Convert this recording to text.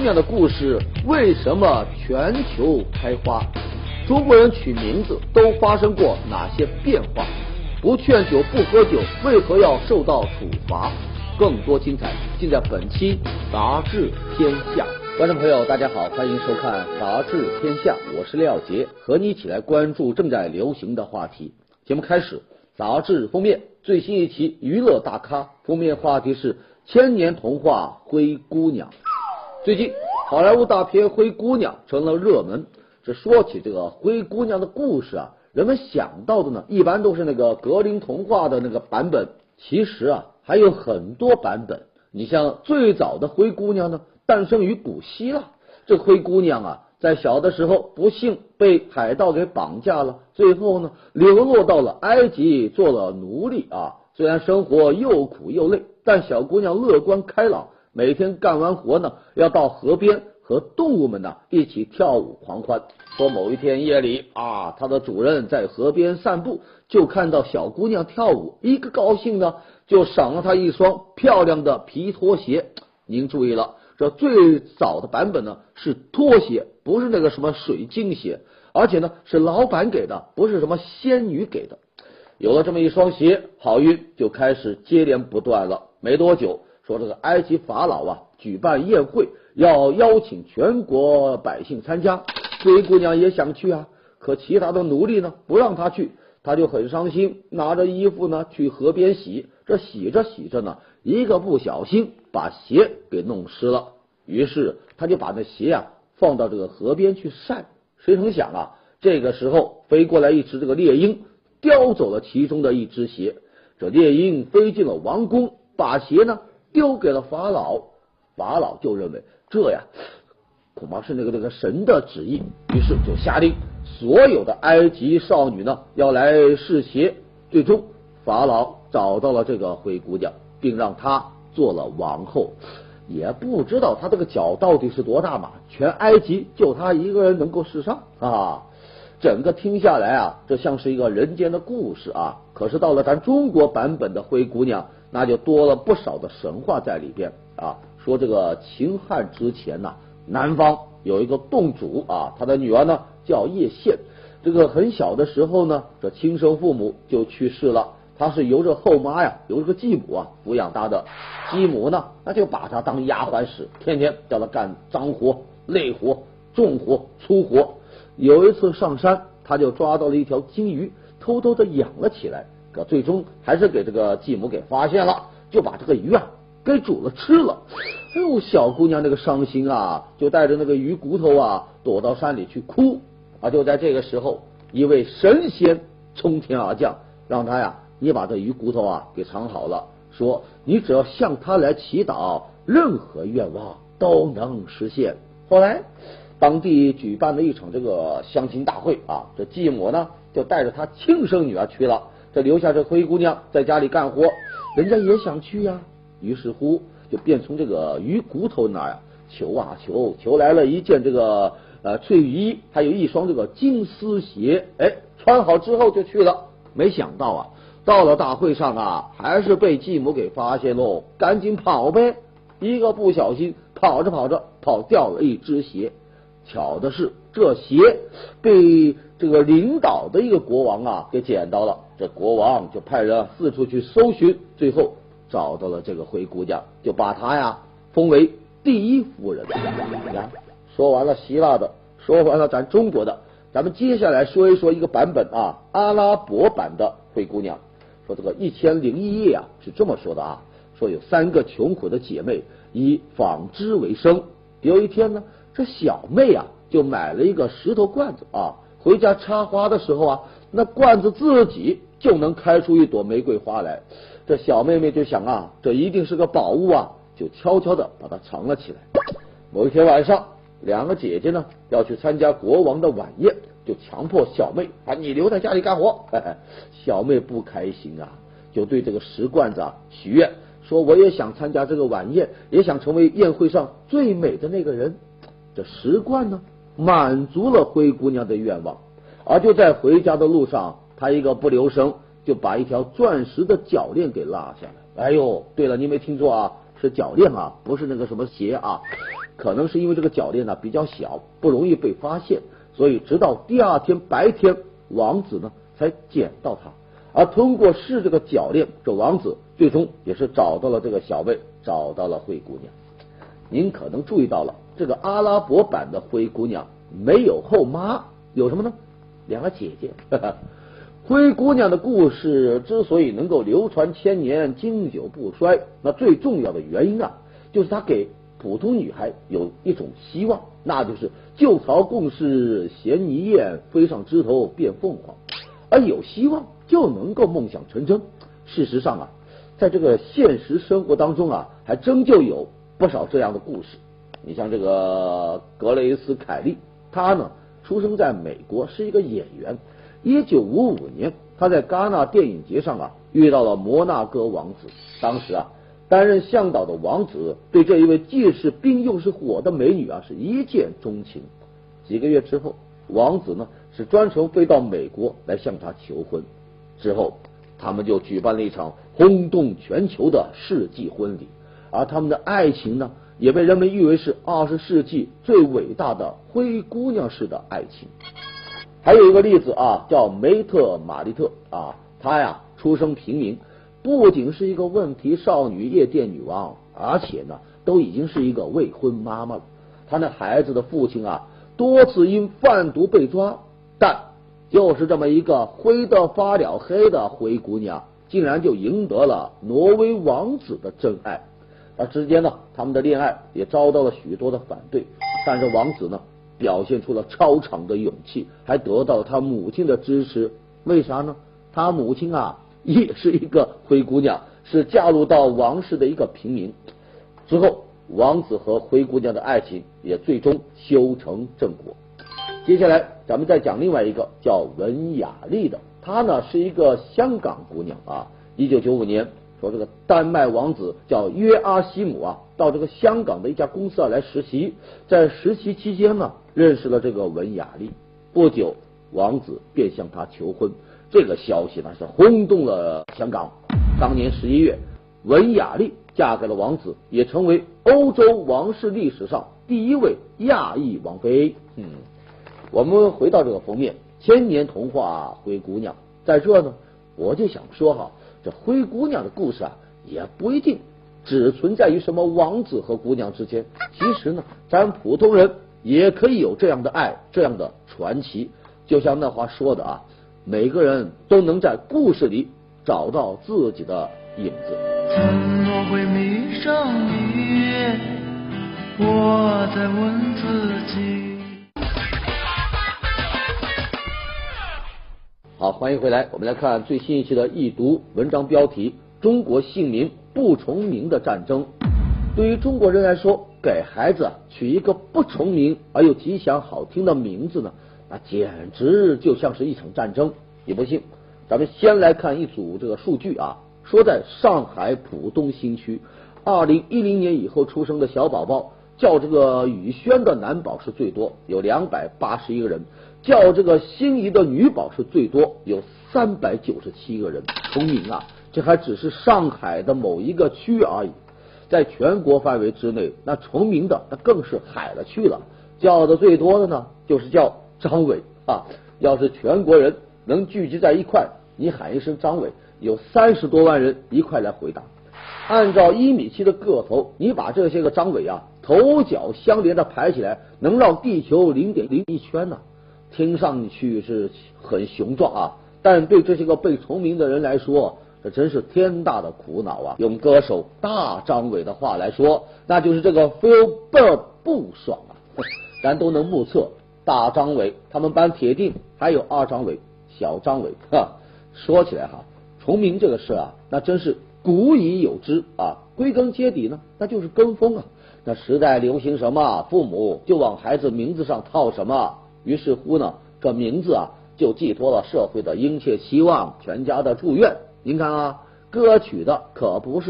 姑娘的故事为什么全球开花？中国人取名字都发生过哪些变化？不劝酒不喝酒，为何要受到处罚？更多精彩尽在本期《杂志天下》。观众朋友，大家好，欢迎收看《杂志天下》，我是廖杰，和你一起来关注正在流行的话题。节目开始，杂志封面最新一期娱乐大咖封面话题是千年童话《灰姑娘》。最近，好莱坞大片《灰姑娘》成了热门。这说起这个灰姑娘的故事啊，人们想到的呢，一般都是那个格林童话的那个版本。其实啊。还有很多版本，你像最早的灰姑娘呢，诞生于古希腊。这灰姑娘啊，在小的时候不幸被海盗给绑架了，最后呢，流落到了埃及做了奴隶啊。虽然生活又苦又累，但小姑娘乐观开朗，每天干完活呢，要到河边和动物们呢一起跳舞狂欢。说某一天夜里啊，她的主人在河边散步，就看到小姑娘跳舞，一个高兴呢。就赏了他一双漂亮的皮拖鞋。您注意了，这最早的版本呢是拖鞋，不是那个什么水晶鞋，而且呢是老板给的，不是什么仙女给的。有了这么一双鞋，好运就开始接连不断了。没多久，说这个埃及法老啊举办宴会，要邀请全国百姓参加。灰姑娘也想去啊，可其他的奴隶呢不让她去。她就很伤心，拿着衣服呢去河边洗，这洗着洗着呢，一个不小心把鞋给弄湿了。于是他就把那鞋啊放到这个河边去晒。谁成想啊，这个时候飞过来一只这个猎鹰，叼走了其中的一只鞋。这猎鹰飞进了王宫，把鞋呢丢给了法老。法老就认为这呀恐怕是那个那个神的旨意，于是就下令。所有的埃及少女呢要来试鞋，最终法老找到了这个灰姑娘，并让她做了王后。也不知道她这个脚到底是多大码，全埃及就她一个人能够试上啊！整个听下来啊，这像是一个人间的故事啊。可是到了咱中国版本的灰姑娘，那就多了不少的神话在里边啊。说这个秦汉之前呐，南方有一个洞主啊，他的女儿呢。叫叶县，这个很小的时候呢，这亲生父母就去世了，他是由着后妈呀，由这个继母啊抚养大的。继母呢，那就把他当丫鬟使，天天叫他干脏活、累活、重活、粗活。有一次上山，他就抓到了一条金鱼，偷偷的养了起来。可最终还是给这个继母给发现了，就把这个鱼啊给煮了吃了。哎呦，小姑娘那个伤心啊，就带着那个鱼骨头啊躲到山里去哭。啊！就在这个时候，一位神仙从天而降，让他呀，你把这鱼骨头啊给藏好了，说你只要向他来祈祷，任何愿望都能实现。后来，当地举办了一场这个相亲大会啊，这继母呢就带着她亲生女儿去了，这留下这灰姑娘在家里干活，人家也想去呀，于是乎就便从这个鱼骨头那儿呀求啊求，求来了一件这个。呃，翠羽衣还有一双这个金丝鞋，哎，穿好之后就去了。没想到啊，到了大会上啊，还是被继母给发现喽。赶紧跑呗！一个不小心，跑着跑着跑掉了一只鞋。巧的是，这鞋被这个领导的一个国王啊给捡到了。这国王就派人四处去搜寻，最后找到了这个灰姑娘，就把她呀封为第一夫人。呀。说完了希腊的，说完了咱中国的，咱们接下来说一说一个版本啊，阿拉伯版的灰姑娘。说这个一千零一夜啊，是这么说的啊，说有三个穷苦的姐妹以纺织为生。有一天呢，这小妹啊就买了一个石头罐子啊，回家插花的时候啊，那罐子自己就能开出一朵玫瑰花来。这小妹妹就想啊，这一定是个宝物啊，就悄悄的把它藏了起来。某一天晚上。两个姐姐呢要去参加国王的晚宴，就强迫小妹把你留在家里干活。嘿 嘿小妹不开心啊，就对这个石罐子啊许愿，说我也想参加这个晚宴，也想成为宴会上最美的那个人。这石罐呢满足了灰姑娘的愿望，而就在回家的路上，她一个不留神就把一条钻石的脚链给落下了。哎呦，对了，你没听错啊，是脚链啊，不是那个什么鞋啊。可能是因为这个脚链呢比较小，不容易被发现，所以直到第二天白天，王子呢才捡到它。而通过试这个脚链，这王子最终也是找到了这个小贝，找到了灰姑娘。您可能注意到了，这个阿拉伯版的灰姑娘没有后妈，有什么呢？两个姐姐。灰姑娘的故事之所以能够流传千年、经久不衰，那最重要的原因啊，就是她给普通女孩有一种希望，那就是旧巢共事衔泥燕，飞上枝头变凤凰。而有希望就能够梦想成真。事实上啊，在这个现实生活当中啊，还真就有不少这样的故事。你像这个格雷斯·凯利，他呢出生在美国，是一个演员。一九五五年，他在戛纳电影节上啊遇到了摩纳哥王子。当时啊，担任向导的王子对这一位既是冰又是火的美女啊是一见钟情。几个月之后，王子呢是专程飞到美国来向她求婚。之后，他们就举办了一场轰动全球的世纪婚礼。而他们的爱情呢，也被人们誉为是二十世纪最伟大的灰姑娘式的爱情。还有一个例子啊，叫梅特玛丽特啊，她呀出生平民，不仅是一个问题少女、夜店女王，而且呢都已经是一个未婚妈妈了。她那孩子的父亲啊多次因贩毒被抓，但就是这么一个灰得发了黑的灰姑娘，竟然就赢得了挪威王子的真爱。而之间呢，他们的恋爱也遭到了许多的反对，但是王子呢？表现出了超常的勇气，还得到了他母亲的支持。为啥呢？他母亲啊，也是一个灰姑娘，是嫁入到王室的一个平民。之后，王子和灰姑娘的爱情也最终修成正果。接下来，咱们再讲另外一个叫文雅丽的，她呢是一个香港姑娘啊。一九九五年。说这个丹麦王子叫约阿希姆啊，到这个香港的一家公司啊来实习，在实习期间呢，认识了这个文雅丽。不久，王子便向她求婚。这个消息呢是轰动了香港。当年十一月，文雅丽嫁给了王子，也成为欧洲王室历史上第一位亚裔王妃。嗯，我们回到这个封面，千年童话灰姑娘，在这呢，我就想说哈。这灰姑娘的故事啊，也不一定只存在于什么王子和姑娘之间。其实呢，咱普通人也可以有这样的爱，这样的传奇。就像那话说的啊，每个人都能在故事里找到自己的影子。怎么会迷上你？我在问自己。好，欢迎回来。我们来看最新一期的易读文章标题：中国姓名不重名的战争。对于中国人来说，给孩子取一个不重名而又吉祥好听的名字呢，那简直就像是一场战争。你不信？咱们先来看一组这个数据啊，说在上海浦东新区，二零一零年以后出生的小宝宝叫这个宇轩的男宝是最多，有两百八十一个人。叫这个心仪的女宝是最多有三百九十七个人重名啊，这还只是上海的某一个区而已，在全国范围之内，那重名的那更是海了去了。叫的最多的呢，就是叫张伟啊。要是全国人能聚集在一块，你喊一声张伟，有三十多万人一块来回答。按照一米七的个头，你把这些个张伟啊头脚相连的排起来，能绕地球零点零一圈呢。听上去是很雄壮啊，但对这些个被重名的人来说，这真是天大的苦恼啊！用歌手大张伟的话来说，那就是这个 feel 倍儿不爽啊！咱都能目测，大张伟他们班铁定还有二张伟、小张伟哈。说起来哈，重名这个事啊，那真是古已有之啊。归根结底呢，那就是跟风啊。那时代流行什么，父母就往孩子名字上套什么。于是乎呢，这名字啊就寄托了社会的殷切希望，全家的祝愿。您看啊，歌曲的可不是